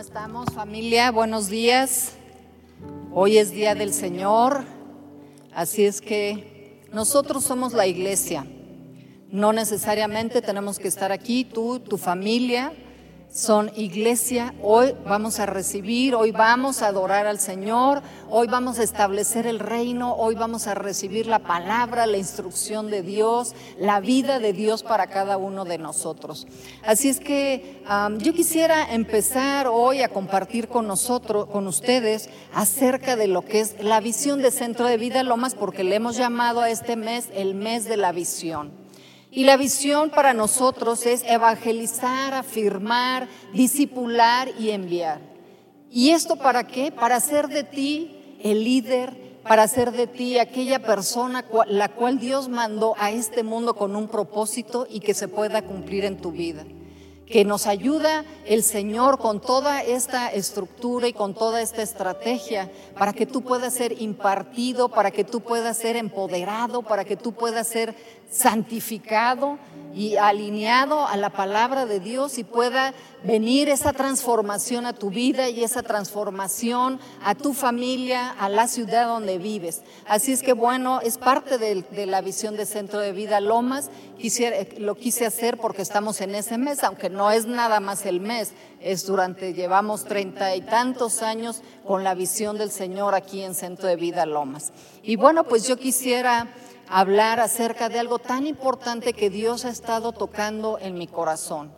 estamos familia? Buenos días. Hoy es Día del Señor, así es que nosotros somos la iglesia. No necesariamente tenemos que estar aquí, tú, tu familia, son iglesia. Hoy vamos a recibir, hoy vamos a adorar al Señor, hoy vamos a establecer el reino, hoy vamos a recibir la palabra, la instrucción de Dios, la vida de Dios para cada uno de nosotros. Así es que yo quisiera empezar hoy a compartir con nosotros, con ustedes, acerca de lo que es la visión de Centro de Vida Lomas, porque le hemos llamado a este mes el mes de la visión. Y la visión para nosotros es evangelizar, afirmar, disipular y enviar. ¿Y esto para qué? Para hacer de ti el líder, para hacer de ti aquella persona la cual Dios mandó a este mundo con un propósito y que se pueda cumplir en tu vida que nos ayuda el Señor con toda esta estructura y con toda esta estrategia para que tú puedas ser impartido, para que tú puedas ser empoderado, para que tú puedas ser santificado y alineado a la palabra de Dios y pueda venir esa transformación a tu vida y esa transformación a tu familia, a la ciudad donde vives. Así es que bueno, es parte de, la visión de Centro de Vida Lomas. Quisiera, lo quise hacer porque estamos en ese mes, aunque no es nada más el mes, es durante, llevamos treinta y tantos años con la visión del Señor aquí en Centro de Vida Lomas. Y bueno, pues yo quisiera hablar acerca de algo tan importante que Dios ha estado tocando en mi corazón.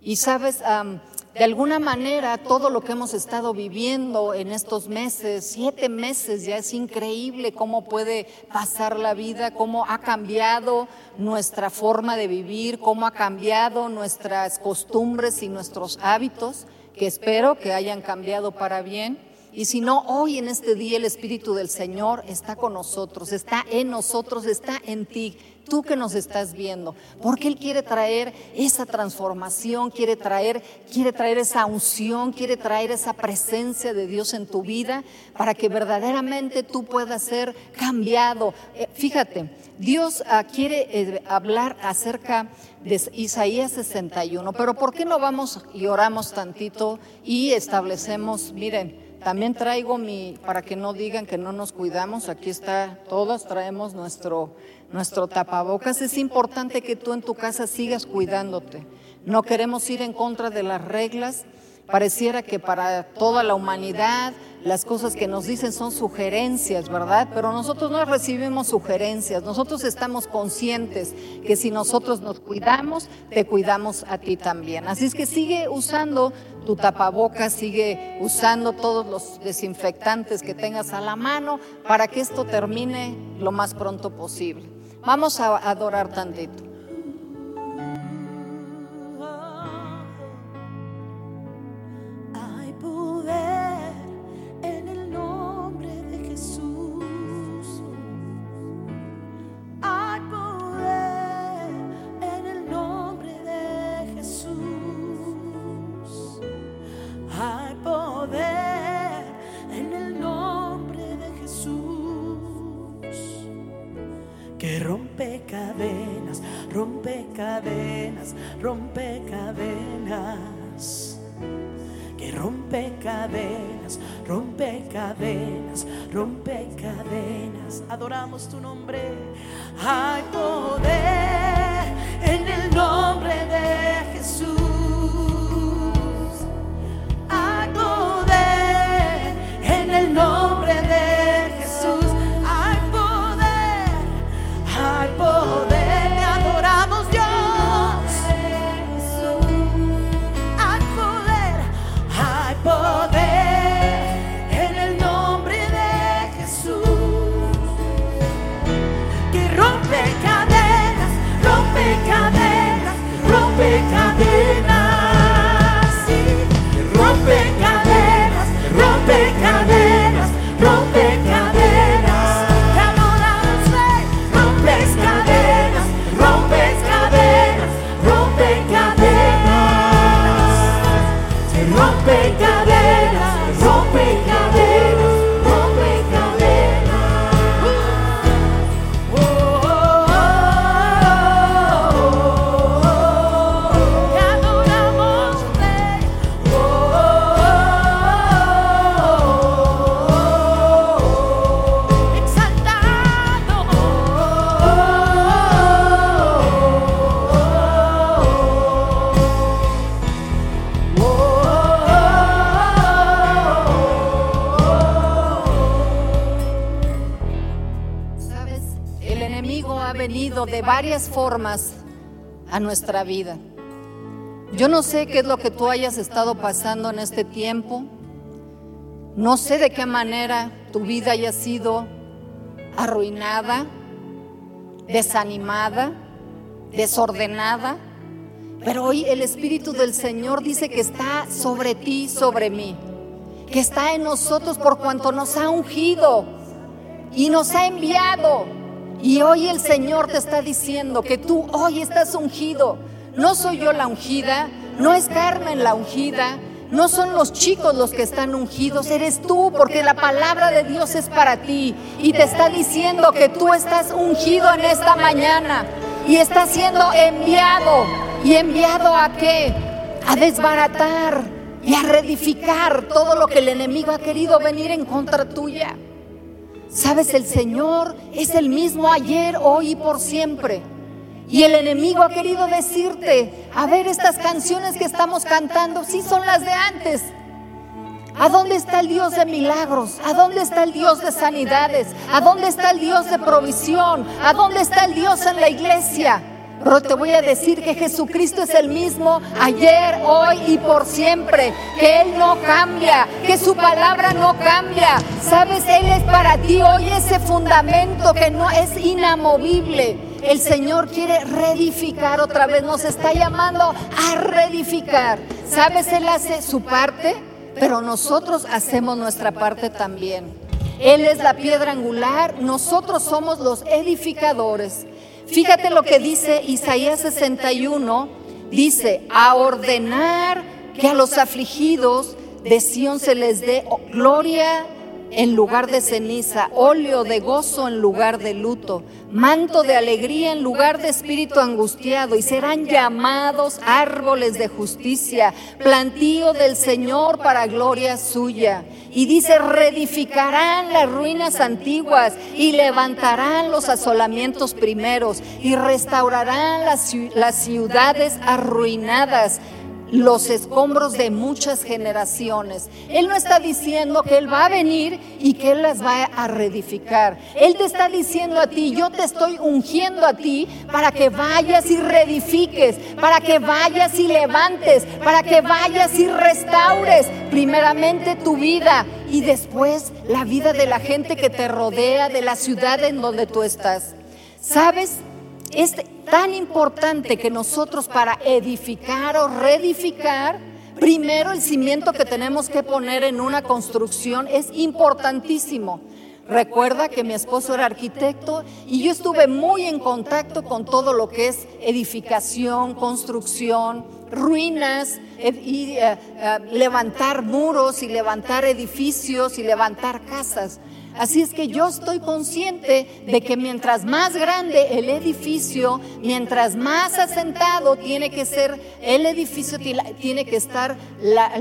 Y sabes, de alguna manera todo lo que hemos estado viviendo en estos meses, siete meses, ya es increíble cómo puede pasar la vida, cómo ha cambiado nuestra forma de vivir, cómo ha cambiado nuestras costumbres y nuestros hábitos, que espero que hayan cambiado para bien. Y si no, hoy en este día el Espíritu del Señor está con nosotros, está en nosotros, está en ti, tú que nos estás viendo, porque Él quiere traer esa transformación, quiere traer, quiere traer esa unción, quiere traer esa presencia de Dios en tu vida para que verdaderamente tú puedas ser cambiado. Eh, fíjate, Dios ah, quiere eh, hablar acerca de Isaías 61, pero ¿por qué no vamos y oramos tantito y establecemos, miren, también traigo mi, para que no digan que no nos cuidamos, aquí está, todos traemos nuestro, nuestro tapabocas. Es importante que tú en tu casa sigas cuidándote. No queremos ir en contra de las reglas. Pareciera que para toda la humanidad las cosas que nos dicen son sugerencias, ¿verdad? Pero nosotros no recibimos sugerencias, nosotros estamos conscientes que si nosotros nos cuidamos, te cuidamos a ti también. Así es que sigue usando tu tapabocas, sigue usando todos los desinfectantes que tengas a la mano para que esto termine lo más pronto posible. Vamos a adorar tantito. Formas a nuestra vida. Yo no sé qué es lo que tú hayas estado pasando en este tiempo. No sé de qué manera tu vida haya sido arruinada, desanimada, desordenada. Pero hoy el Espíritu del Señor dice que está sobre ti, sobre mí, que está en nosotros por cuanto nos ha ungido y nos ha enviado. Y hoy el Señor te está diciendo que tú hoy estás ungido. No soy yo la ungida, no es Carmen la ungida, no son los chicos los que están ungidos, eres tú, porque la palabra de Dios es para ti. Y te está diciendo que tú estás ungido en esta mañana y estás siendo enviado. ¿Y enviado a qué? A desbaratar y a reedificar todo lo que el enemigo ha querido venir en contra tuya. Sabes, el Señor es el mismo ayer, hoy y por siempre. Y el enemigo ha querido decirte, a ver, estas canciones que estamos cantando, sí son las de antes. ¿A dónde está el Dios de milagros? ¿A dónde está el Dios de sanidades? ¿A dónde está el Dios de provisión? ¿A dónde está el Dios en la iglesia? Pero te voy a decir que Jesucristo es el mismo ayer, hoy y por siempre. Que Él no cambia, que su palabra no cambia. Sabes, Él es para ti hoy ese fundamento que no es inamovible. El Señor quiere reedificar otra vez, nos está llamando a reedificar. ¿Sabes? Él hace su parte, pero nosotros hacemos nuestra parte también. Él es la piedra angular, nosotros somos los edificadores. Fíjate lo que dice Isaías 61, dice, a ordenar que a los afligidos de Sión se les dé gloria en lugar de ceniza, óleo de gozo en lugar de luto, manto de alegría en lugar de espíritu angustiado, y serán llamados árboles de justicia, plantío del Señor para gloria suya. Y dice, reedificarán las ruinas antiguas y levantarán los asolamientos primeros y restaurarán las, las ciudades arruinadas los escombros de muchas generaciones. Él no está diciendo que Él va a venir y que Él las va a reedificar. Él te está diciendo a ti, yo te estoy ungiendo a ti para que vayas y reedifiques, para que vayas y levantes, para que vayas y restaures primeramente tu vida y después la vida de la gente que te rodea, de la ciudad en donde tú estás. ¿Sabes? Es tan importante que nosotros para edificar o reedificar, primero el cimiento que tenemos que poner en una construcción es importantísimo. Recuerda que mi esposo era arquitecto y yo estuve muy en contacto con todo lo que es edificación, construcción, ruinas, y eh, eh, levantar muros y levantar edificios y levantar casas. Así es que yo estoy consciente de que mientras más grande el edificio, mientras más asentado tiene que ser el edificio, tiene que estar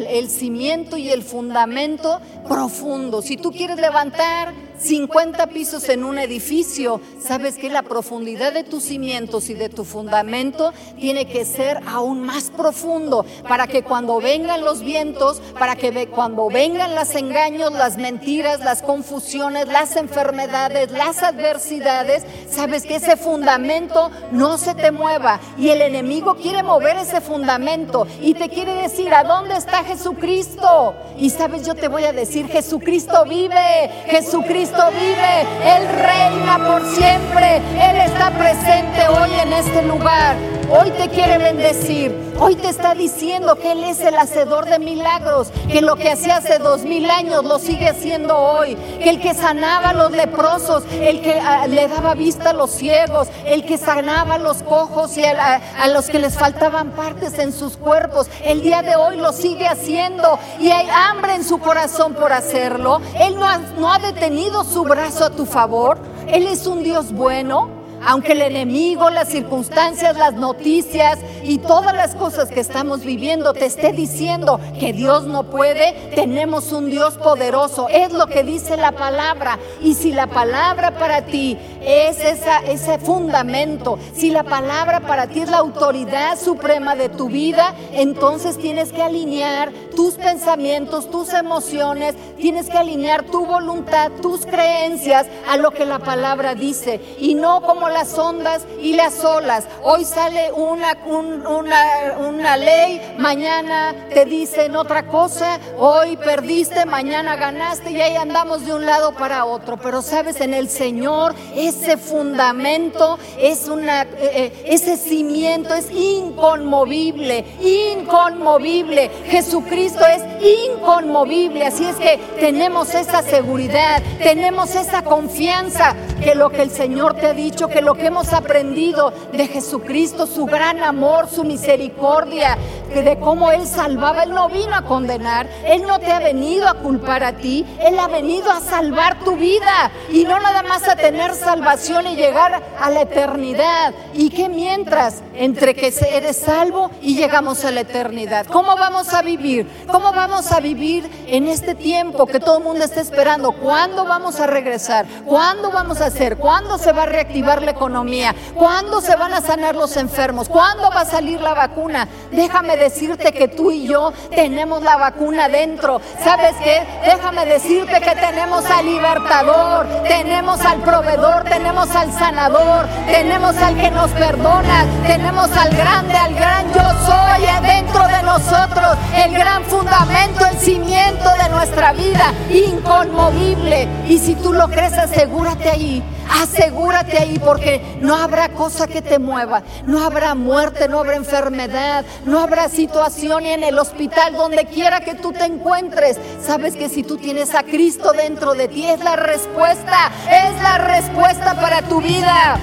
el cimiento y el fundamento profundo. Si tú quieres levantar 50 pisos en un edificio, sabes que la profundidad de tus cimientos y de tu fundamento tiene que ser aún más profundo para que cuando vengan los vientos, para que cuando vengan los engaños, las mentiras, las confusiones, las enfermedades, las adversidades, sabes que ese fundamento no se te mueva. Y el enemigo quiere mover ese fundamento y te quiere decir, ¿a dónde está Jesucristo? Y sabes, yo te voy a decir, Jesucristo vive, Jesucristo Cristo vive, Él reina por siempre, Él está presente hoy en este lugar. Hoy te quiere bendecir. Hoy te está diciendo que Él es el hacedor de milagros, que lo que hacía hace dos mil años lo sigue haciendo hoy, que el que sanaba a los leprosos, el que ah, le daba vista a los ciegos, el que sanaba a los cojos y a, los que les faltaban partes en sus cuerpos, el día de hoy lo sigue haciendo y hay hambre en su corazón por hacerlo. Él no no ha detenido su brazo a tu favor. Él es un Dios bueno aunque el enemigo, las circunstancias, las noticias y todas las cosas que estamos viviendo te esté diciendo que Dios no puede, tenemos un Dios poderoso. Es lo que dice la palabra. Y si la palabra para ti es esa, ese fundamento, si la palabra para ti es la autoridad suprema de tu vida, entonces tienes que alinear tus pensamientos, tus emociones, tienes que alinear tu voluntad, tus creencias a lo que la palabra dice y no como las ondas y las olas. Hoy sale una, un- una, una ley, mañana te dicen otra cosa, hoy perdiste, mañana ganaste y ahí andamos de un lado para otro. Pero sabes, en el Señor ese fundamento es una, eh, eh, ese cimiento es inconmovible, inconmovible. Jesucristo es inconmovible, así es que tenemos esa seguridad, tenemos esa confianza que lo que el Señor te ha dicho, lo que hemos aprendido de Jesucristo, su gran amor, su misericordia, que de cómo Él salvaba, Él no vino a condenar, Él no te ha venido a culpar a ti, Él ha venido a salvar tu vida y no nada más a tener salvación y llegar a la eternidad. Y que mientras, entre que eres salvo y llegamos a la eternidad, ¿cómo vamos a vivir? ¿Cómo vamos a vivir en este tiempo que todo el mundo está esperando? ¿Cuándo vamos a regresar? ¿Cuándo vamos a hacer? ¿Cuándo se va a reactivar la economía? ¿Cuándo se van a sanar los enfermos? ¿Cuándo va a salir la vacuna? Déjame decirte que tú y yo tenemos la vacuna dentro. ¿Sabes qué? Déjame decirte que tenemos al libertador, tenemos al proveedor, tenemos al sanador, tenemos al que nos perdona, tenemos al grande, al gran yo soy dentro de nosotros, el gran fundamento, el cimiento de nuestra vida, inconmovible. Y si tú lo crees, asegúrate ahí. Asegúrate ahí porque no habrá cosa que te mueva, no habrá muerte, no habrá enfermedad, no habrá situación en el hospital, donde quiera que tú te encuentres. Sabes que si tú tienes a Cristo dentro de ti es la respuesta, es la respuesta para tu vida.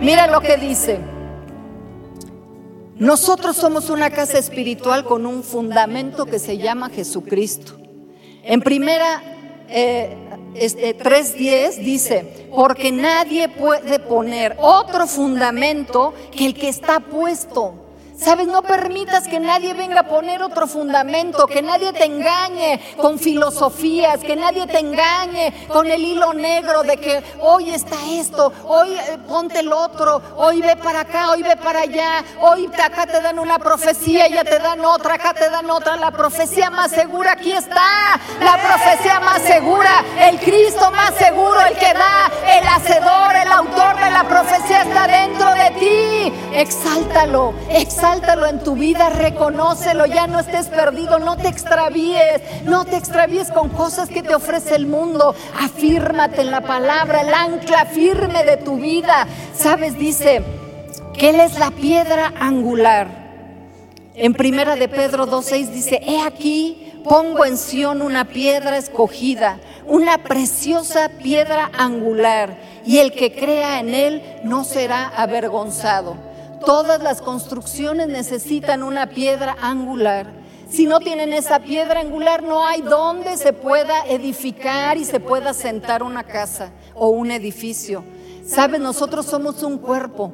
Mira lo que dice. Nosotros somos una casa espiritual con un fundamento que se llama Jesucristo. En primera eh, este, 3.10 dice, porque nadie puede poner otro fundamento que el que está puesto. Sabes, no permitas que nadie venga a poner otro fundamento, que nadie te engañe con filosofías, que nadie te engañe con el hilo negro de que hoy está esto, hoy eh, ponte el otro, hoy ve para acá, hoy ve para allá, hoy acá te dan una profecía, ya te dan otra, acá te dan otra. La profecía más segura aquí está, la profecía más segura, el Cristo más seguro, el que da, el hacedor, el autor de la profecía está dentro de ti. Exáltalo, exáltalo en tu vida, reconócelo, ya no estés perdido, no te extravíes, no te extravíes con cosas que te ofrece el mundo. Afírmate en la palabra, el ancla firme de tu vida. Sabes, dice que Él es la piedra angular. En primera de Pedro 2.6 dice, he aquí, pongo en Sión una piedra escogida, una preciosa piedra angular, y el que crea en él no será avergonzado. Todas las construcciones necesitan una piedra angular. Si no tienen esa piedra angular, no hay donde se pueda edificar y se pueda sentar una casa o un edificio. Sabes, nosotros somos un cuerpo.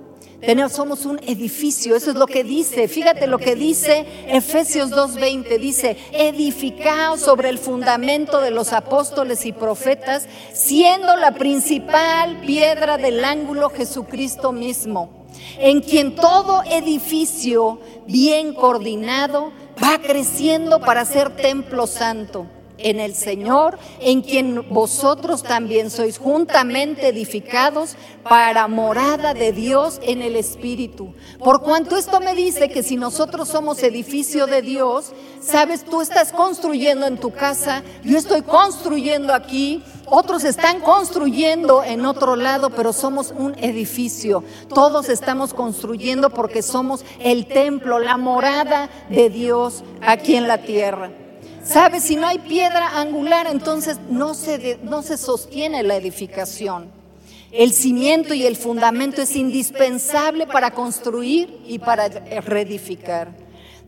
Somos un edificio, eso es lo que dice. Fíjate lo que dice Efesios 2.20. Dice, edificados sobre el fundamento de los apóstoles y profetas, siendo la principal piedra del ángulo Jesucristo mismo, en quien todo edificio bien coordinado va creciendo para ser templo santo en el Señor, en quien vosotros también sois juntamente edificados para morada de Dios en el Espíritu. Por cuanto esto me dice que si nosotros somos edificio de Dios, sabes, tú estás construyendo en tu casa, yo estoy construyendo aquí, otros están construyendo en otro lado, pero somos un edificio. Todos estamos construyendo porque somos el templo, la morada de Dios aquí en la tierra. ¿Sabes? Si no hay piedra angular, entonces no se, no se sostiene la edificación. El cimiento y el fundamento es indispensable para construir y para reedificar.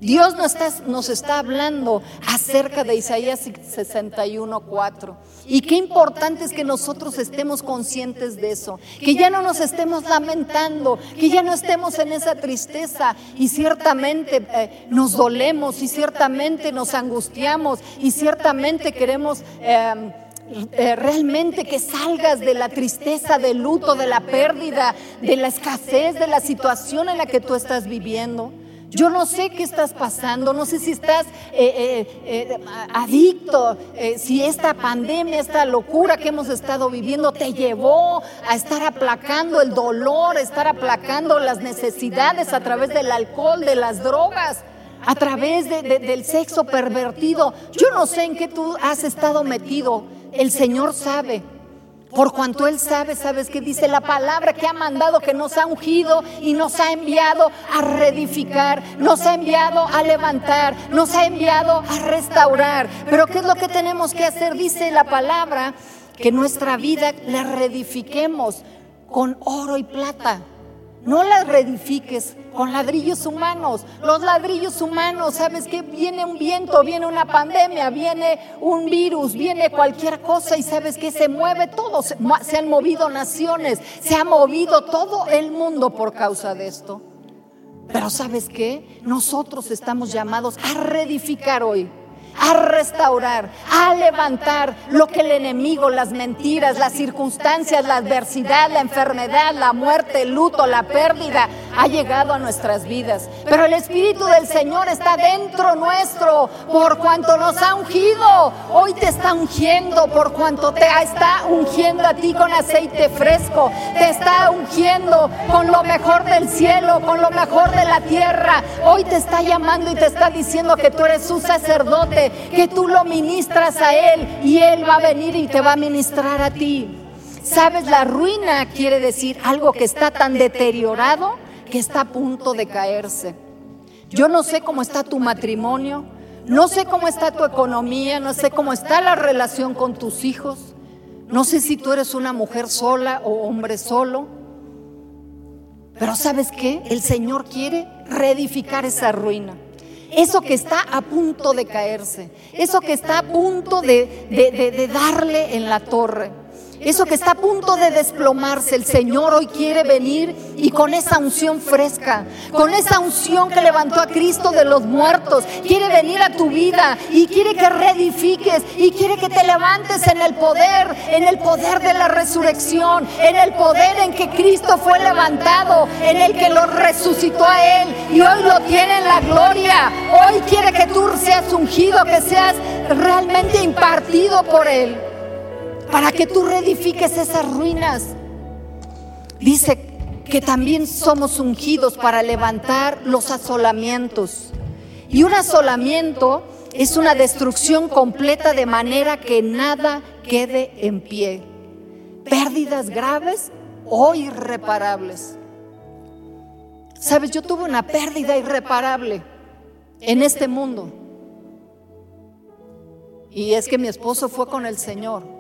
Dios nos está, nos está hablando acerca de Isaías 61.4. Y qué importante es que nosotros estemos conscientes de eso, que ya no nos estemos lamentando, que ya no estemos en esa tristeza y ciertamente eh, nos dolemos y ciertamente nos angustiamos y ciertamente queremos... eh, eh, realmente que salgas de la tristeza, del luto, de la pérdida, de la escasez, de la situación en la que tú estás viviendo. Yo no sé qué estás pasando, no sé si estás eh, eh, eh, adicto, si esta pandemia, esta locura que hemos estado viviendo te llevó a estar aplacando el dolor, estar aplacando las necesidades a través del alcohol, de las drogas, a través del sexo pervertido. Yo no sé en qué tú has estado metido, el Señor sabe. Por cuanto Él sabe, ¿sabes qué dice? La palabra que ha mandado, que nos ha ungido y nos ha enviado a reedificar, nos ha enviado a levantar, nos ha enviado a restaurar. Pero ¿qué es lo que tenemos que hacer? Dice la palabra que nuestra vida la reedifiquemos con oro y plata. No la reedifiques con ladrillos humanos. Los ladrillos humanos, ¿sabes qué? Viene un viento, viene una pandemia, viene un virus, viene cualquier cosa y ¿sabes qué? Se mueve todo. Se, se han movido naciones, se ha movido todo el mundo por causa de esto. Pero ¿sabes qué? Nosotros estamos llamados a reedificar hoy a restaurar, a levantar lo que el enemigo, las mentiras, las circunstancias, la adversidad, la enfermedad, la muerte, el luto, la pérdida, ha llegado a nuestras vidas. Pero el Espíritu del Señor está dentro nuestro por cuanto nos ha ungido. Hoy te está ungiendo por cuanto te está ungiendo a ti con aceite fresco. Te está ungiendo con lo mejor del cielo, con lo mejor de la tierra. Hoy te está llamando y te está diciendo que tú eres su sacerdote que tú lo ministras a Él y Él va a venir y te va a ministrar a ti. ¿Sabes? La ruina quiere decir algo que está tan deteriorado que está a punto de caerse. Yo no sé cómo está tu matrimonio, no sé cómo está tu economía, no sé cómo está la relación con tus hijos, no sé si tú eres una mujer sola o hombre solo, pero ¿sabes qué? El Señor quiere reedificar esa ruina eso que está a punto de caerse, eso que está a punto de, darle en la torre. Eso que está a punto de desplomarse, el Señor hoy quiere venir y con esa unción fresca, con esa unción que levantó a Cristo de los muertos, quiere venir a tu vida y quiere que reedifiques y quiere que te levantes en el poder, en el poder de la resurrección, en el poder en que Cristo fue levantado, en el que lo resucitó a Él y hoy lo tiene en la gloria. Hoy quiere que tú seas ungido, que seas realmente impartido por Él para que tú reedifiques esas ruinas. Dice que también somos ungidos para levantar los asolamientos. Y un asolamiento es una destrucción completa de manera que nada quede en pie. Pérdidas graves o irreparables. Sabes, yo tuve una pérdida irreparable en este mundo. Y es que mi esposo fue con el Señor.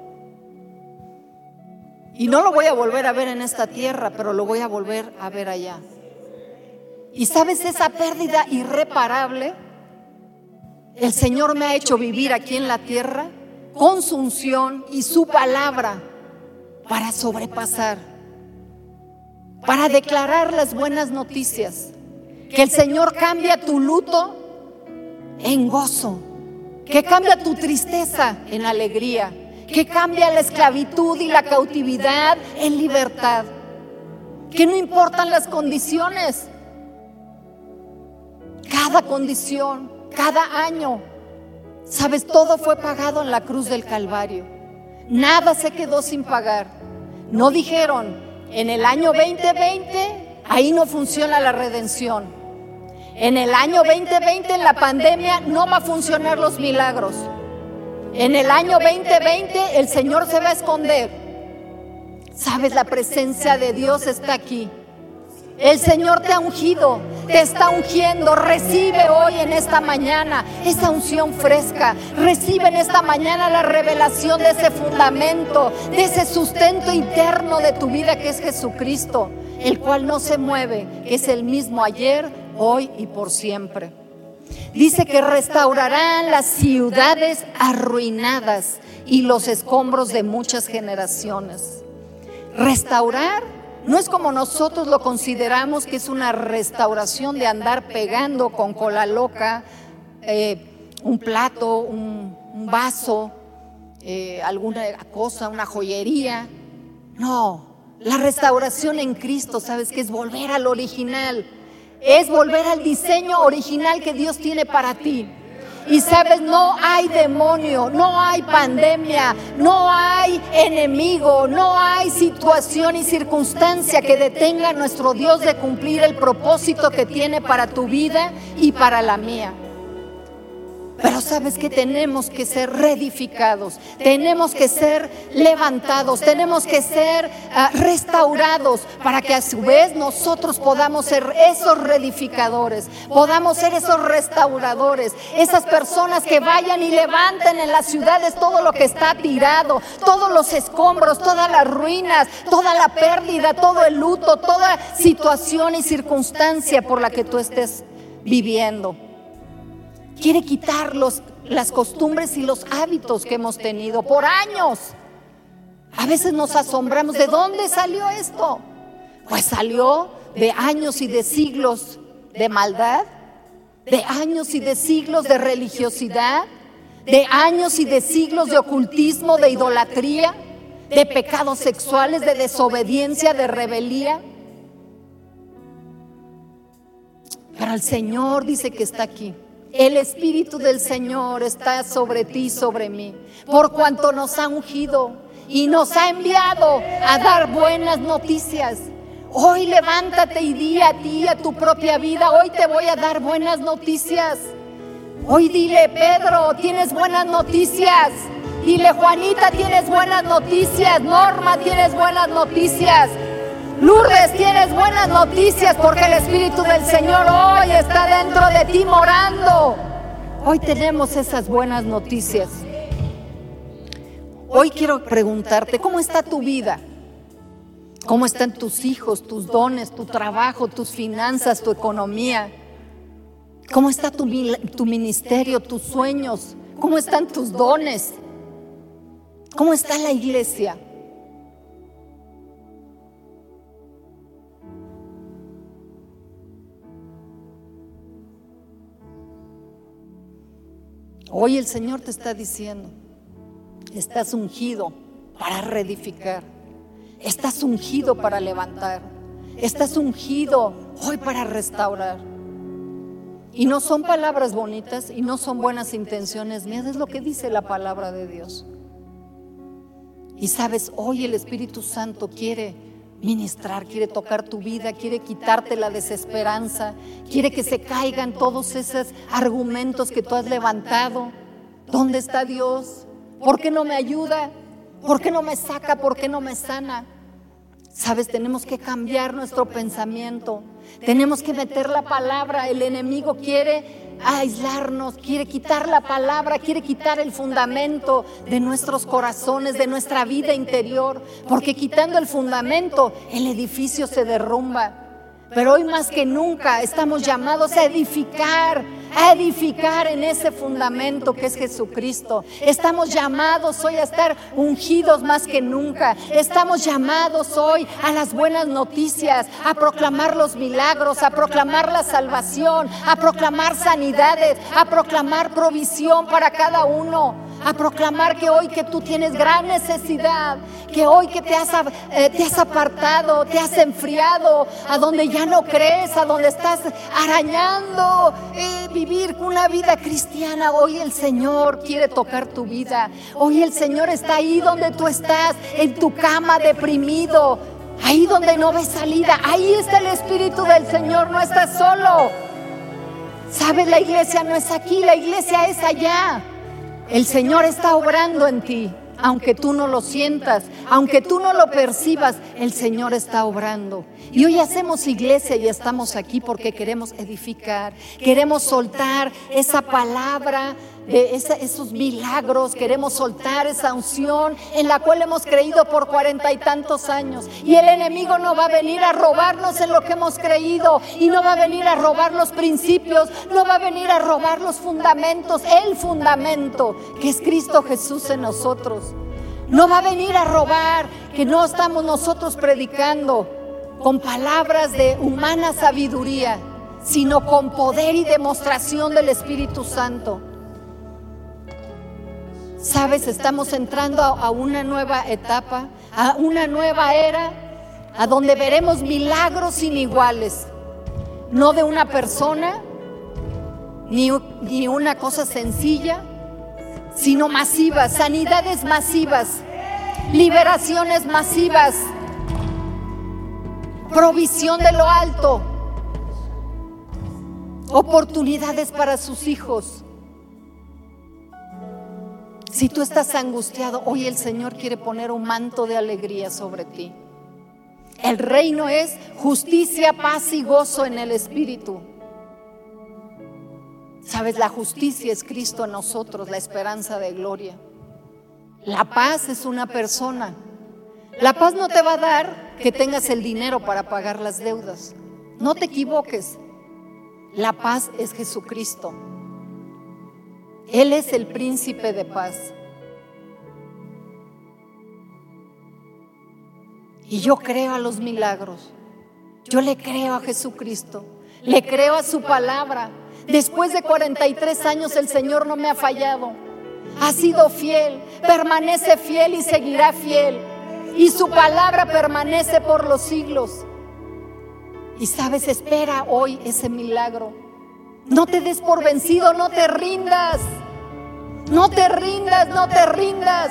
Y no lo voy a volver a ver en esta tierra, pero lo voy a volver a ver allá. Y sabes, esa pérdida irreparable, el Señor me ha hecho vivir aquí en la tierra con su unción y su palabra para sobrepasar, para declarar las buenas noticias. Que el Señor cambia tu luto en gozo, que cambia tu tristeza en alegría que cambia la esclavitud y la cautividad en libertad, que no importan las condiciones, cada condición, cada año, sabes, todo fue pagado en la cruz del Calvario, nada se quedó sin pagar. No dijeron, en el año 2020, ahí no funciona la redención. En el año 2020, en la pandemia, no va a funcionar los milagros. En el año 2020 el Señor se va a esconder. Sabes, la presencia de Dios está aquí. El Señor te ha ungido, te está ungiendo. Recibe hoy en esta mañana esa unción fresca. Recibe en esta mañana la revelación de ese fundamento, de ese sustento interno de tu vida que es Jesucristo, el cual no se mueve, es el mismo ayer, hoy y por siempre. Dice que restaurarán las ciudades arruinadas y los escombros de muchas generaciones. Restaurar no es como nosotros lo consideramos que es una restauración de andar pegando con cola loca eh, un plato, un, vaso, eh, alguna cosa, una joyería. No, la restauración en Cristo, ¿sabes qué? Es volver al original es volver al diseño original que Dios tiene para ti. Y sabes, no hay demonio, no hay pandemia, no hay enemigo, no hay situación y circunstancia que detenga a nuestro Dios de cumplir el propósito que tiene para tu vida y para la mía. Pero sabes que tenemos que ser reedificados, tenemos que ser levantados, tenemos que ser ah, restaurados para que a su vez nosotros podamos ser esos reedificadores, podamos ser esos restauradores, esas personas que vayan y levanten en las ciudades todo lo que está tirado, todos los escombros, todas las ruinas, toda la pérdida, todo el luto, toda situación y circunstancia por la que tú estés viviendo. Quiere quitar las costumbres y los hábitos que hemos tenido por años. A veces nos asombramos, ¿de dónde salió esto? Pues salió de años y de siglos de maldad, de años y de siglos de religiosidad, de años y de siglos de ocultismo, de idolatría, de pecados sexuales, de desobediencia, de rebelía. Pero el Señor dice que está aquí el Espíritu del Señor está sobre ti, sobre mí, por cuanto nos ha ungido y nos ha enviado a dar buenas noticias. Hoy levántate y di a ti, a tu propia vida, hoy te voy a dar buenas noticias. Hoy dile, Pedro, tienes buenas noticias. Dile, Juanita, tienes buenas noticias. Norma, tienes buenas noticias. Lourdes, tienes buenas noticias porque el Espíritu del Señor hoy está dentro de ti morando. Hoy tenemos esas buenas noticias. Hoy quiero preguntarte, ¿cómo está tu vida? ¿Cómo están tus hijos, tus dones, tu trabajo, tus finanzas, tu economía? ¿Cómo está tu, tu ministerio, tus sueños? ¿Cómo están tus dones? ¿Cómo está la iglesia? Hoy el Señor te está diciendo, estás ungido para reedificar, estás ungido para levantar, estás ungido hoy para restaurar. Y no son palabras bonitas y no son buenas intenciones mías, es lo que dice la palabra de Dios. Y sabes, hoy el Espíritu Santo quiere ministrar, quiere tocar tu vida, quiere quitarte la desesperanza, quiere que se caigan todos esos argumentos que tú has levantado. ¿Dónde está Dios? ¿Por qué no me ayuda? ¿Por qué no me saca? ¿Por qué no me sana? Sabes, tenemos que cambiar nuestro pensamiento. Tenemos que meter la palabra. El enemigo quiere aislarnos, quiere quitar la palabra, quiere quitar el fundamento de nuestros corazones, de nuestra vida interior, porque quitando el fundamento, el edificio se derrumba. Pero hoy más que nunca estamos llamados a edificar, a edificar en ese fundamento que es Jesucristo. Estamos llamados hoy a estar ungidos más que nunca. Estamos llamados hoy a las buenas noticias, a proclamar los milagros, a proclamar la salvación, a proclamar sanidades, a proclamar provisión para cada uno a proclamar que hoy que tú tienes gran necesidad, que hoy que te has, eh, te has apartado, te has enfriado, a donde ya no crees, a donde estás arañando eh, vivir una vida cristiana, hoy el Señor quiere tocar tu vida. Hoy el Señor está ahí donde tú estás, en tu cama deprimido, ahí donde no ves salida, ahí está el Espíritu del Señor, no estás solo. ¿Sabes? La iglesia no es aquí, la iglesia es allá. El Señor está obrando en ti, aunque tú no lo sientas, aunque tú no lo percibas, el Señor está obrando. Y hoy hacemos iglesia y estamos aquí porque queremos edificar, queremos soltar esa palabra de esos milagros, queremos soltar esa unción en la cual hemos creído por cuarenta y tantos años. Y el enemigo no va a venir a robarnos en lo que hemos creído y no va a venir a robar los principios, no va a venir a robar los fundamentos, el fundamento que es Cristo Jesús en nosotros. No va a venir a robar que no estamos nosotros predicando con palabras de humana sabiduría, sino con poder y demostración del Espíritu Santo. Sabes, estamos entrando a una nueva etapa, a una nueva era, a donde veremos milagros iniguales. no de una persona, ni, ni una cosa sencilla, sino masivas, sanidades masivas, liberaciones masivas, provisión de lo alto, oportunidades para sus hijos. Si tú estás angustiado, hoy el Señor quiere poner un manto de alegría sobre ti. El reino es justicia, paz y gozo en el Espíritu. Sabes, la justicia es Cristo en nosotros, la esperanza de gloria. La paz es una persona. La paz no te va a dar que tengas el dinero para pagar las deudas. No te equivoques. La paz es Jesucristo. Él es el príncipe de paz. Y yo creo a los milagros. Yo le creo a Jesucristo. Le creo a su palabra. Después de 43 años el Señor no me ha fallado. Ha sido fiel, permanece fiel y seguirá fiel. Y su palabra permanece por los siglos. Y sabes, espera hoy ese milagro. No te des por vencido, no te rindas. No te rindas, no te rindas.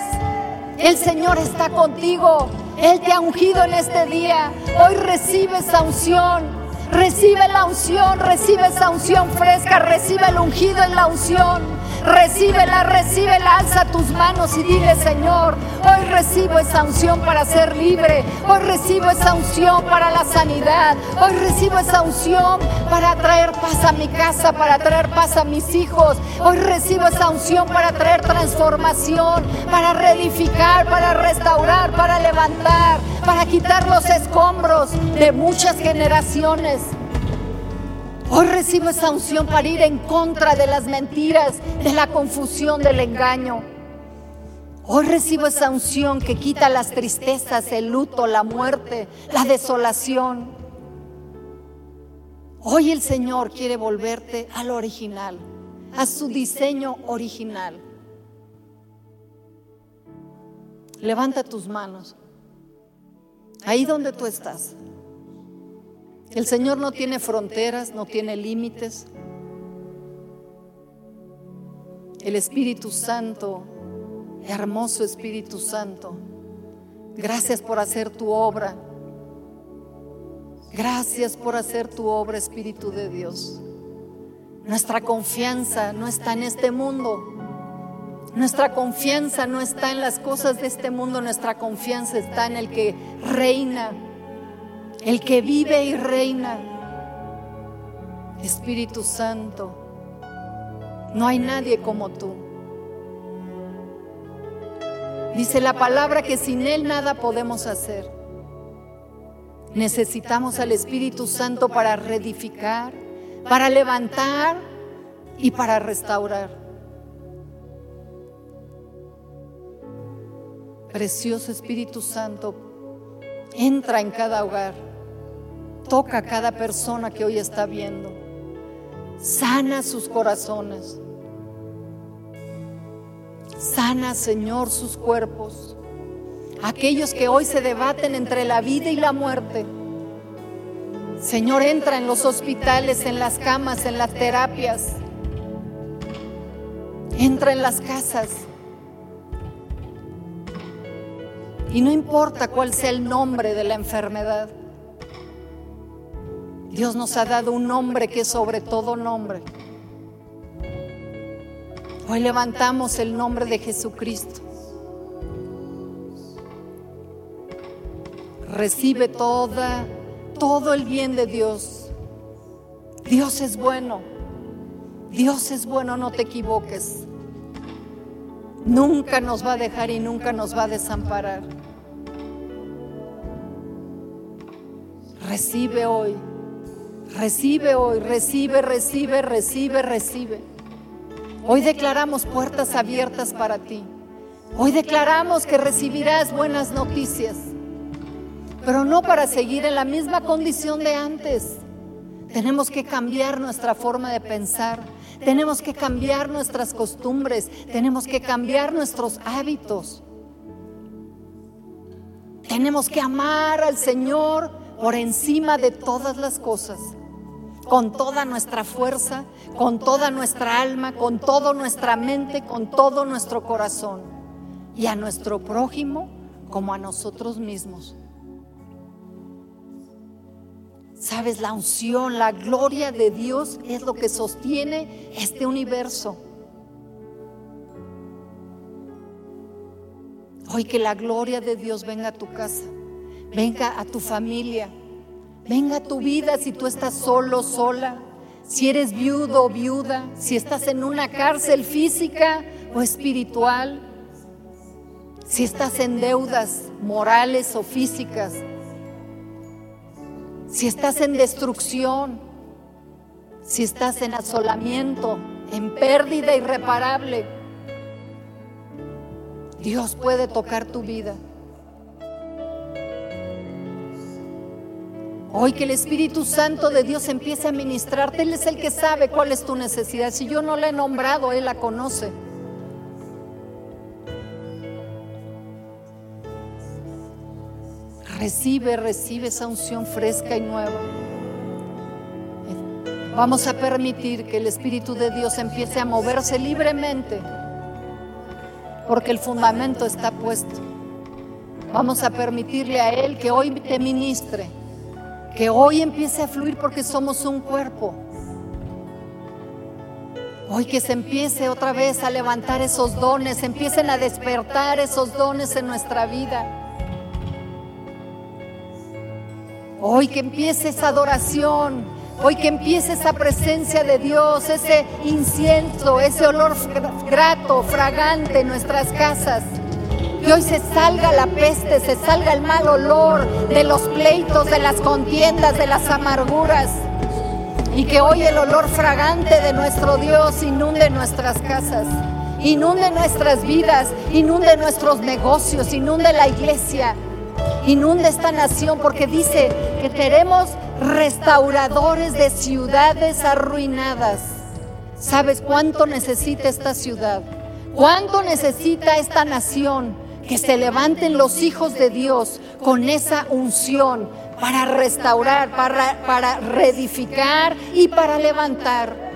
El Señor está contigo. Él te ha ungido en este día. Hoy recibe esa unción. Recibe la unción, recibe esa unción fresca, recibe el ungido en la unción. Recíbela, recíbela, alza tus manos y dile, Señor, hoy recibo esa unción para ser libre, hoy recibo esa unción para la sanidad, hoy recibo esa unción para traer paz a mi casa, para traer paz a mis hijos, hoy recibo esa unción para traer transformación, para reedificar, para restaurar, para levantar, para quitar los escombros de muchas generaciones. Hoy recibo esa unción para ir en contra de las mentiras, de la confusión, del engaño. Hoy recibo esa unción que quita las tristezas, el luto, la muerte, la desolación. Hoy el Señor quiere volverte al original, a su diseño original. Levanta tus manos. Ahí donde tú estás. El Señor no tiene fronteras, no tiene límites. El Espíritu Santo, hermoso Espíritu Santo, gracias por hacer tu obra. Gracias por hacer tu obra, Espíritu de Dios. Nuestra confianza no está en este mundo. Nuestra confianza no está en las cosas de este mundo. Nuestra confianza está en el que reina el que vive y reina. Espíritu Santo, no hay nadie como tú. Dice la palabra que sin Él nada podemos hacer. Necesitamos al Espíritu Santo para reedificar, para levantar y para restaurar. Precioso Espíritu Santo, entra en cada hogar. Toca a cada persona que hoy está viendo. Sana sus corazones. Sana, Señor, sus cuerpos. Aquellos que hoy se debaten entre la vida y la muerte. Señor, entra en los hospitales, en las camas, en las terapias. Entra en las casas. Y no importa cuál sea el nombre de la enfermedad. Dios nos ha dado un nombre que es sobre todo nombre. Hoy levantamos el nombre de Jesucristo. Recibe toda, todo el bien de Dios. Dios es bueno. Dios es bueno, no te equivoques. Nunca nos va a dejar y nunca nos va a desamparar. Recibe hoy Recibe hoy, recibe, recibe, recibe, recibe. Hoy declaramos puertas abiertas para ti. Hoy declaramos que recibirás buenas noticias, pero no para seguir en la misma condición de antes. Tenemos que cambiar nuestra forma de pensar, tenemos que cambiar nuestras costumbres, tenemos que cambiar nuestros hábitos. Tenemos que amar al Señor por encima de todas las cosas con toda nuestra fuerza, con toda nuestra alma, con toda nuestra mente, con todo nuestro corazón. Y a nuestro prójimo como a nosotros mismos. Sabes, la unción, la gloria de Dios es lo que sostiene este universo. Hoy que la gloria de Dios venga a tu casa, venga a tu familia, venga tu vida si tú estás solo, sola, si eres viudo o viuda, si estás en una cárcel física o espiritual, si estás en deudas morales o físicas, si estás en destrucción, si estás en asolamiento, en pérdida irreparable, Dios puede tocar tu vida. Hoy que el Espíritu Santo de Dios empiece a ministrarte, Él es el que sabe cuál es tu necesidad. Si yo no la he nombrado, Él la conoce. Recibe, recibe esa unción fresca y nueva. Vamos a permitir que el Espíritu de Dios empiece a moverse libremente, porque el fundamento está puesto. Vamos a permitirle a Él que hoy te ministre, que hoy empiece a fluir porque somos un cuerpo. Hoy que se empiece otra vez a levantar esos dones, empiecen a despertar esos dones en nuestra vida. Hoy que empiece esa adoración, hoy que empiece esa presencia de Dios, ese incienso, ese olor grato, fragante en nuestras casas. Que hoy se salga la peste, se salga el mal olor de los pleitos, de las contiendas, de las amarguras. Y que hoy el olor fragante de nuestro Dios inunde nuestras casas, inunde nuestras vidas, inunde nuestros negocios, inunde la iglesia, inunde esta nación, porque dice que tenemos restauradores de ciudades arruinadas. ¿Sabes cuánto necesita esta ciudad? ¿Cuánto necesita esta nación? Que se levanten los hijos de Dios con esa unción para restaurar, para, para reedificar y para levantar.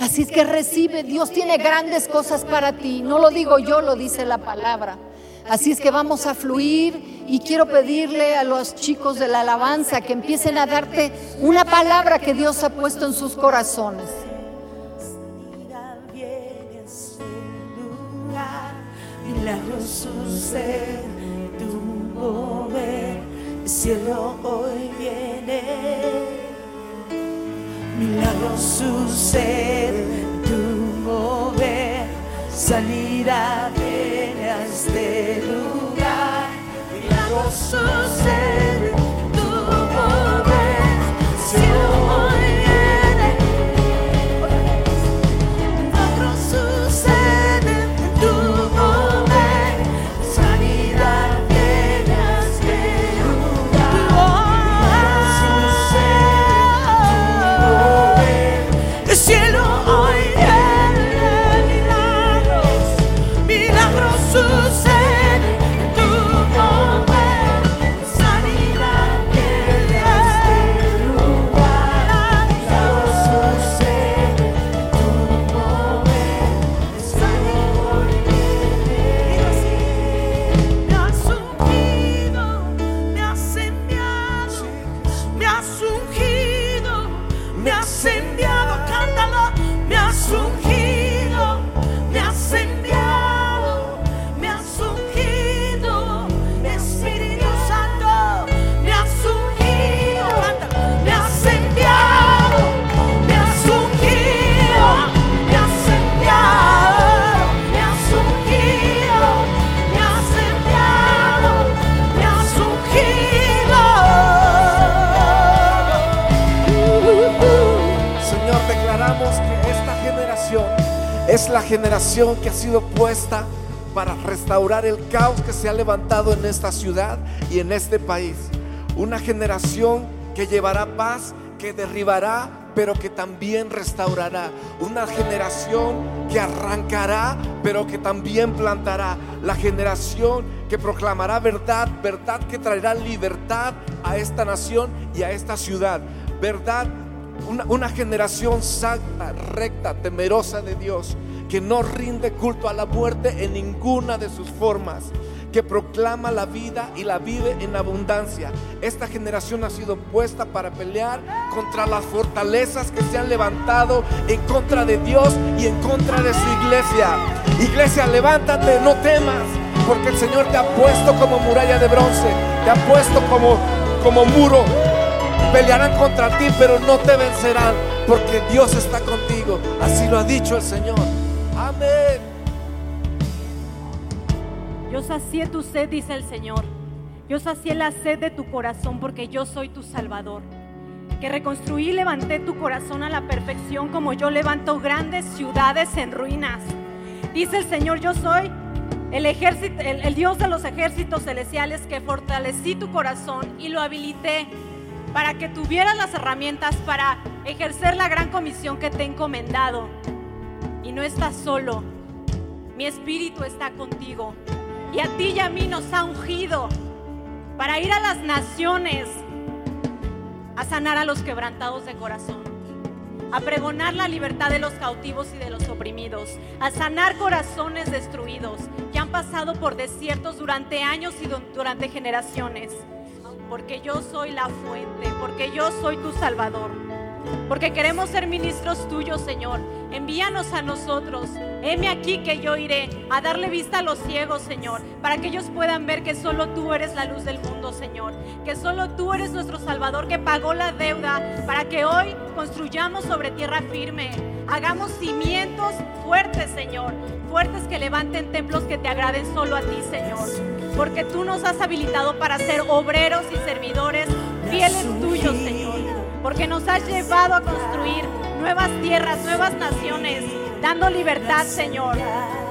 Así es que recibe, Dios tiene grandes cosas para ti. No lo digo yo, lo dice la palabra. Así es que vamos a fluir y quiero pedirle a los chicos de la alabanza que empiecen a darte una palabra que Dios ha puesto en sus corazones. Milagros sucede, tu mover, el cielo hoy viene. Milagros sucede, tu mover, salida viene a este lugar. Milagros sucede, se ha levantado en esta ciudad y en este país. Una generación que llevará paz, que derribará, pero que también restaurará. Una generación que arrancará, pero que también plantará. La generación que proclamará verdad, verdad que traerá libertad a esta nación y a esta ciudad. verdad, una, una generación santa, recta, temerosa de Dios, que no rinde culto a la muerte en ninguna de sus formas, que proclama la vida y la vive en abundancia. Esta generación ha sido puesta para pelear contra las fortalezas que se han levantado en contra de Dios y en contra de su iglesia. Iglesia, levántate, no temas, porque el Señor te ha puesto como muralla de bronce, te ha puesto como, como muro. Pelearán contra ti, pero no te vencerán, porque Dios está contigo. Así lo ha dicho el Señor. Amén. Yo sacié tu sed, dice el Señor. Yo sacié la sed de tu corazón porque yo soy tu Salvador. Que reconstruí y levanté tu corazón a la perfección como yo levanto grandes ciudades en ruinas. Dice el Señor, yo soy el, ejército, el, Dios de los ejércitos celestiales que fortalecí tu corazón y lo habilité para que tuvieras las herramientas para ejercer la gran comisión que te he encomendado. Y no estás solo, mi espíritu está contigo. Y a ti y a mí nos ha ungido para ir a las naciones a sanar a los quebrantados de corazón, a pregonar la libertad de los cautivos y de los oprimidos, a sanar corazones destruidos que han pasado por desiertos durante años y du- durante generaciones. Porque yo soy la fuente, porque yo soy tu Salvador. Porque queremos ser ministros tuyos, Señor. Envíanos a nosotros. Heme aquí que yo iré a darle vista a los ciegos, Señor, para que ellos puedan ver que solo tú eres la luz del mundo, Señor. Que solo tú eres nuestro Salvador que pagó la deuda para que hoy construyamos sobre tierra firme. Hagamos cimientos fuertes, Señor. Fuertes que levanten templos que te agraden solo a ti, Señor. Porque tú nos has habilitado para ser obreros y servidores fieles tuyos, Señor porque nos has llevado a construir nuevas tierras, nuevas naciones, dando libertad, Señor.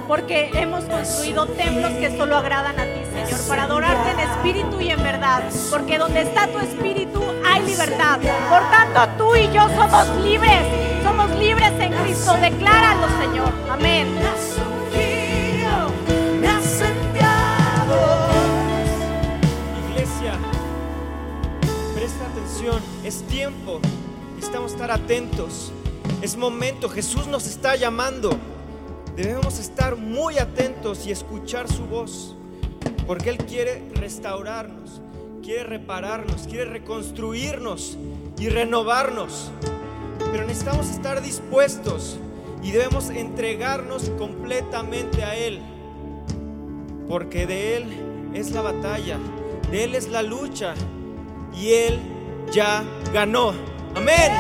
Porque hemos construido templos que solo agradan a ti, Señor, para adorarte en espíritu y en verdad. Porque donde está tu espíritu hay libertad. Por tanto, tú y yo somos libres. Somos libres en Cristo. Decláralo, Señor. Amén. Es tiempo, necesitamos estar atentos, es momento, Jesús nos está llamando, debemos estar muy atentos y escuchar su voz, porque Él quiere restaurarnos, quiere repararnos, quiere reconstruirnos y renovarnos, pero necesitamos estar dispuestos y debemos entregarnos completamente a Él porque de Él es la batalla, de Él es la lucha y Él ya ganó. Amén.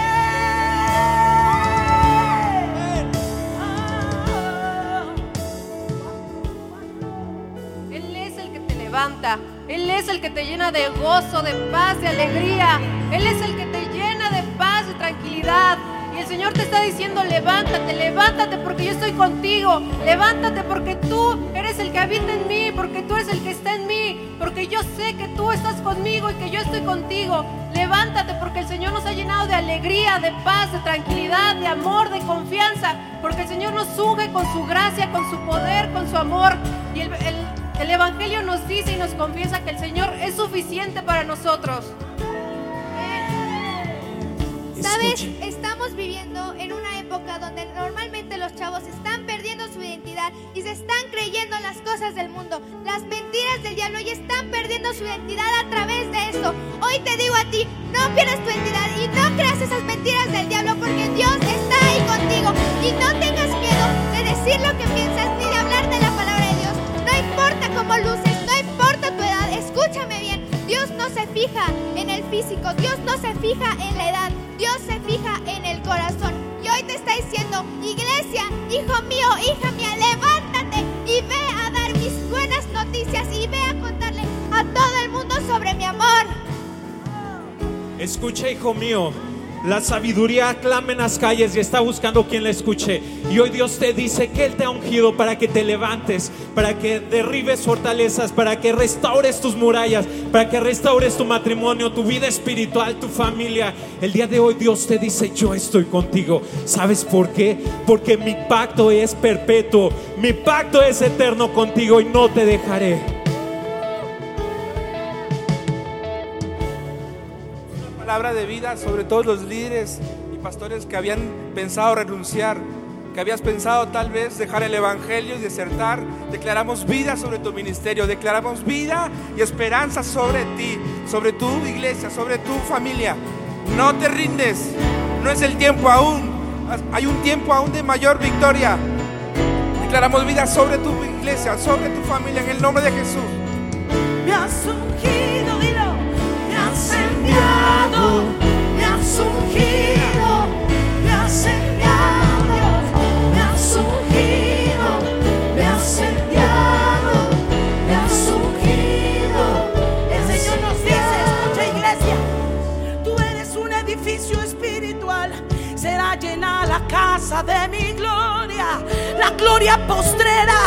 Él es el que te levanta. Él es el que te llena de gozo, de paz, de alegría. Él es el que te llena de paz, de tranquilidad. Y el Señor te está diciendo, levántate, levántate porque yo estoy contigo. Levántate porque tú eres el que habita en mí, porque tú eres el que está en mí, porque yo sé que tú estás conmigo y que yo estoy contigo. Levántate porque el Señor nos ha llenado de alegría, de paz, de tranquilidad, de amor, de confianza. Porque el Señor nos unge con su gracia, con su poder, con su amor. Y el, el- el Evangelio nos dice y nos confiesa que el Señor es suficiente para nosotros. ¿Sabes? Estamos viviendo en una época donde normalmente y se están creyendo las cosas del mundo, las mentiras del diablo y están perdiendo su identidad a través de esto. Hoy te digo a ti, no pierdas tu identidad y no creas esas mentiras del diablo porque Dios está ahí contigo y no tengas miedo de decir lo que piensas ni de hablar de la palabra de Dios. No importa cómo luces, no importa tu edad, escúchame bien. Dios no se fija en el físico, Dios no se fija en la edad, Dios se fija en el corazón. Iglesia, hijo mío, hija mía, levántate y ve a dar mis buenas noticias y ve a contarle a todo el mundo sobre mi amor. Escucha, hijo mío. La sabiduría clama en las calles y está buscando quien la escuche. Y hoy Dios te dice que Él te ha ungido para que te levantes, para que derribes fortalezas, para que restaures tus murallas, para que restaures tu matrimonio, tu vida espiritual, tu familia. El día de hoy Dios te dice, yo estoy contigo. ¿Sabes por qué? Porque mi pacto es perpetuo, mi pacto es eterno contigo y no te dejaré. Palabra de vida sobre todos los líderes y pastores que habían pensado renunciar, que habías pensado tal vez dejar el Evangelio y desertar. Declaramos vida sobre tu ministerio, declaramos vida y esperanza sobre ti, sobre tu iglesia, sobre tu familia. No te rindes, no es el tiempo aún, hay un tiempo aún de mayor victoria. Declaramos vida sobre tu iglesia, sobre tu familia, en el nombre de Jesús. De mi gloria. La gloria postrera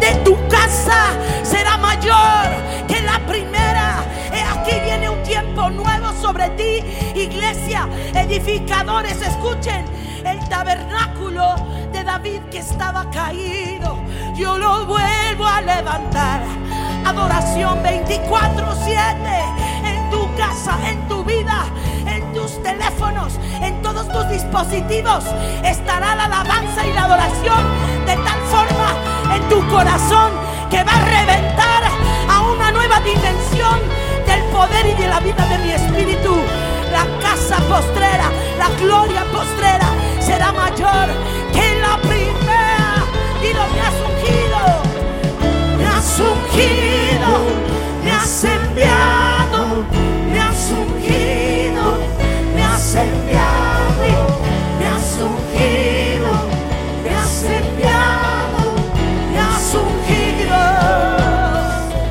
de tu casa será mayor que la primera. He aquí viene un tiempo nuevo sobre ti, iglesia. Edificadores, escuchen el tabernáculo de David que estaba caído. Yo lo vuelvo a levantar. Adoración 24-7 en tu casa, en tu vida, en tus teléfonos, en todos tus dispositivos. Estará la alabanza y la adoración de tal forma en tu corazón que va a reventar a una nueva dimensión del poder y de la vida de mi espíritu. La casa postrera, la gloria postrera será mayor que la primera. Dilo, me has ungido me has ungido, me has enviado, me has ungido, me has enviado, me has ungido, me has enviado, me has ungido.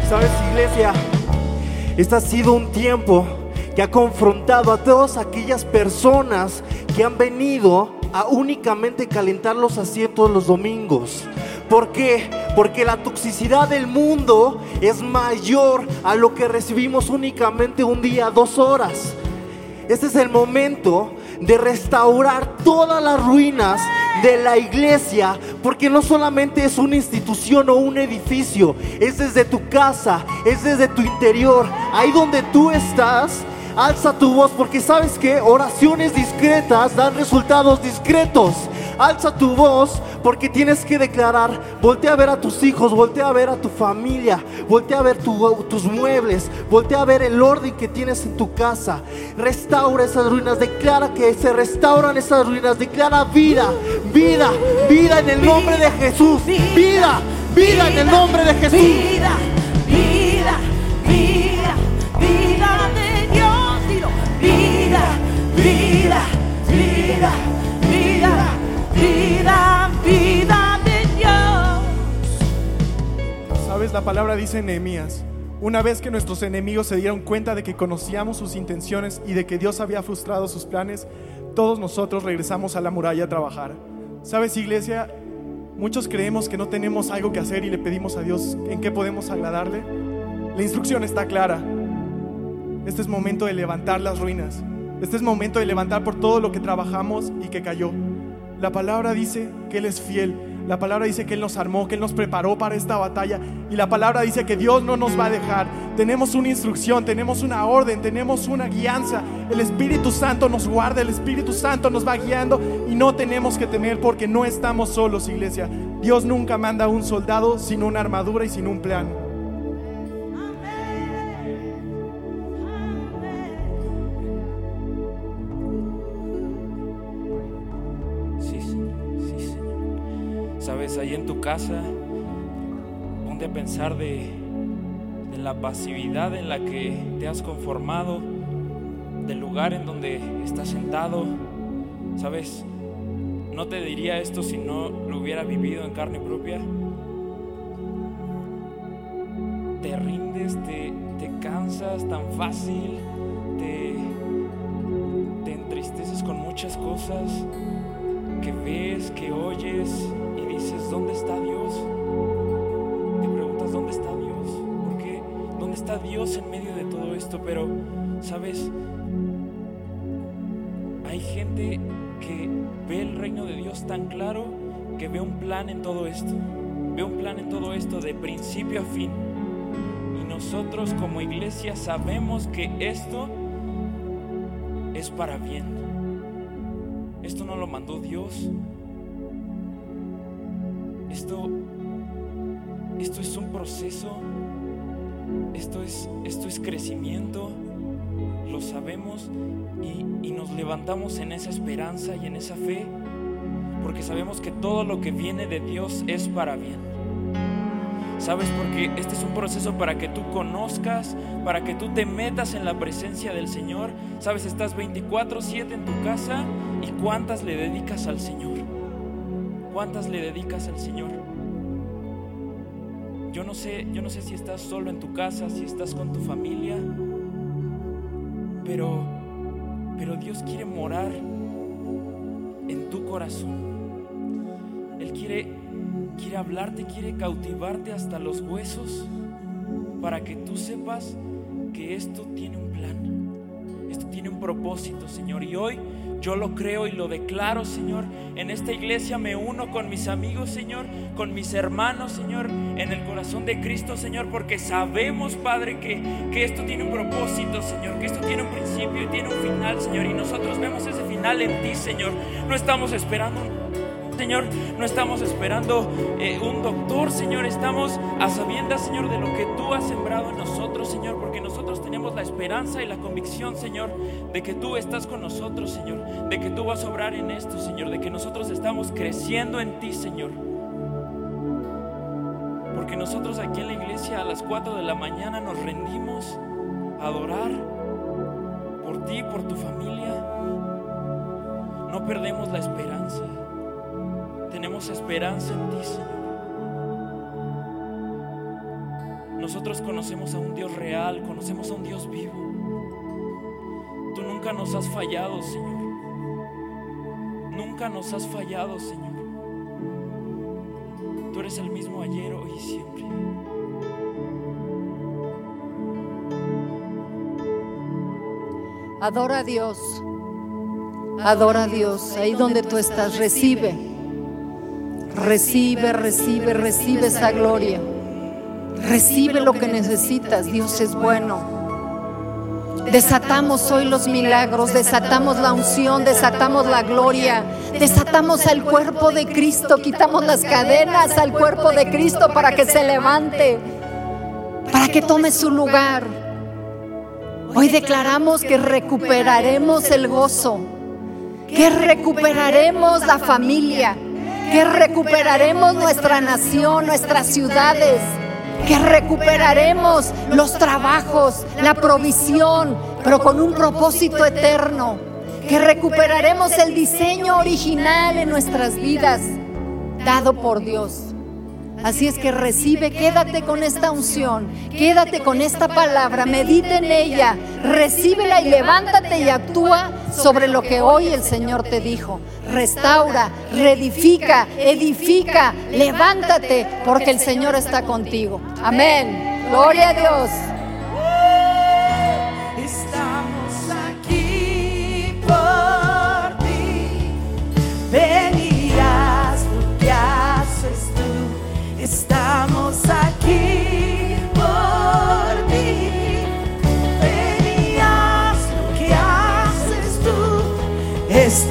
Sabes, iglesia, este ha sido un tiempo que ha confrontado a todas aquellas personas que han venido a únicamente calentar los asientos los domingos. ¿Por qué? Porque la toxicidad del mundo es mayor a lo que recibimos únicamente un día, dos horas. Este es el momento de restaurar todas las ruinas de la iglesia, porque no solamente es una institución o un edificio, es desde tu casa, es desde tu interior, ahí donde tú estás. Alza tu voz porque sabes que oraciones discretas dan resultados discretos. Alza tu voz porque tienes que declarar, voltea a ver a tus hijos, voltea a ver a tu familia, voltea a ver tu- tus muebles, voltea a ver el orden que tienes en tu casa. Restaura esas ruinas, declara que se restauran esas ruinas, declara vida, vida, vida en el nombre de Jesús. Vida, vida en el nombre de Jesús. Vida, vida, vida, vida de Dios. Vida, vida, vida, vida, vida, de Dios. Sabes, la palabra dice Nehemías, una vez que nuestros enemigos se dieron cuenta de que conocíamos sus intenciones y de que Dios había frustrado sus planes, todos nosotros regresamos a la muralla a trabajar. Sabes, iglesia, muchos creemos que no tenemos algo que hacer y le pedimos a Dios en qué podemos agradarle. La instrucción está clara. Este es momento de levantar las ruinas. Este es momento de levantar por todo lo que trabajamos y que cayó. La palabra dice que Él es fiel. La palabra dice que Él nos armó, que Él nos preparó para esta batalla. Y la palabra dice que Dios no nos va a dejar. Tenemos una instrucción, tenemos una orden, tenemos una guianza. El Espíritu Santo nos guarda, el Espíritu Santo nos va guiando y no tenemos que temer porque no estamos solos, iglesia. Dios nunca manda a un soldado sin una armadura y sin un plan. En tu casa, ponte a pensar de, de la pasividad en la que te has conformado, del lugar en donde estás sentado. Sabes, no te diría esto si no lo hubiera vivido en carne propia. Te rindes, te, te cansas tan fácil, te, te entristeces con muchas cosas que ves, que oyes dices, ¿dónde está Dios? Te preguntas, ¿dónde está Dios? ¿Por qué? ¿Dónde está Dios en medio de todo esto? Pero, ¿sabes? Hay gente que ve el reino de Dios tan claro que ve un plan en todo esto. Ve un plan en todo esto de principio a fin. Y nosotros como iglesia sabemos que esto es para bien. Esto no lo mandó Dios. Esto, esto es un proceso. Esto es, esto es crecimiento. Lo sabemos y, y nos levantamos en esa esperanza y en esa fe porque sabemos que todo lo que viene de Dios es para bien. ¿Sabes? Porque este es un proceso para que tú conozcas, para que tú te metas en la presencia del Señor. ¿Sabes? Estás 24/7 en tu casa y cuántas le dedicas al Señor. ¿Cuántas le dedicas al Señor? Yo no sé, yo no sé si estás solo en tu casa, si estás con tu familia, pero pero Dios quiere morar en tu corazón. Él quiere, quiere hablarte, quiere cautivarte hasta los huesos para que tú sepas que esto tiene un plan, esto tiene un propósito, Señor. Y hoy yo lo creo y lo declaro, Señor. En esta iglesia me uno con mis amigos, Señor, con mis hermanos, Señor, en el corazón de Cristo, Señor, porque sabemos, Padre, que, que esto tiene un propósito, Señor, que esto tiene un principio y tiene un final, Señor. Y nosotros vemos ese final en ti, Señor. No estamos esperando Señor, no estamos esperando eh, un doctor, Señor, estamos a sabiendas, Señor, de lo que tú has sembrado en nosotros, Señor, porque nosotros tenemos la esperanza y la convicción, Señor, de que tú estás con nosotros, Señor, de que tú vas a obrar en esto, Señor, de que nosotros estamos creciendo en ti, Señor. Porque nosotros aquí en la iglesia a las 4 de la mañana nos rendimos a adorar por ti, por tu familia. No perdemos la esperanza. Tenemos esperanza en ti, Señor. Nosotros conocemos a un Dios real, conocemos a un Dios vivo. Tú nunca nos has fallado, Señor. Nunca nos has fallado, Señor. Tú eres el mismo ayer, hoy y siempre. Adora a Dios. Adora a Dios. Ahí donde tú estás, recibe. Recibe, recibe, recibe esa gloria. Recibe lo que necesitas. Dios es bueno. Desatamos hoy los milagros, desatamos la unción, desatamos la gloria, desatamos al cuerpo de Cristo, quitamos las cadenas al cuerpo de Cristo para que se levante, para que tome su lugar. Hoy declaramos que recuperaremos el gozo, que recuperaremos la familia, que recuperaremos nuestra nación, nuestras ciudades, que recuperaremos los trabajos, la provisión, pero con un propósito eterno, que recuperaremos el diseño original en nuestras vidas, dado por Dios. Así es que recibe, quédate con esta unción, quédate con esta palabra, medita en ella, recíbela y levántate y actúa sobre lo que hoy el Señor te dijo. Restaura, reedifica, edifica, levántate porque el Señor está contigo. Amén. Gloria a Dios. Estamos aquí por ti.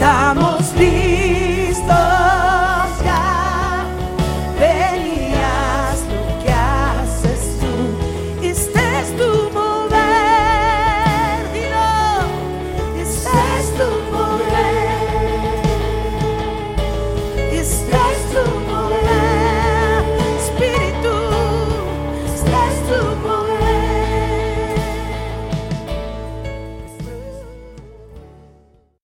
Estamos listos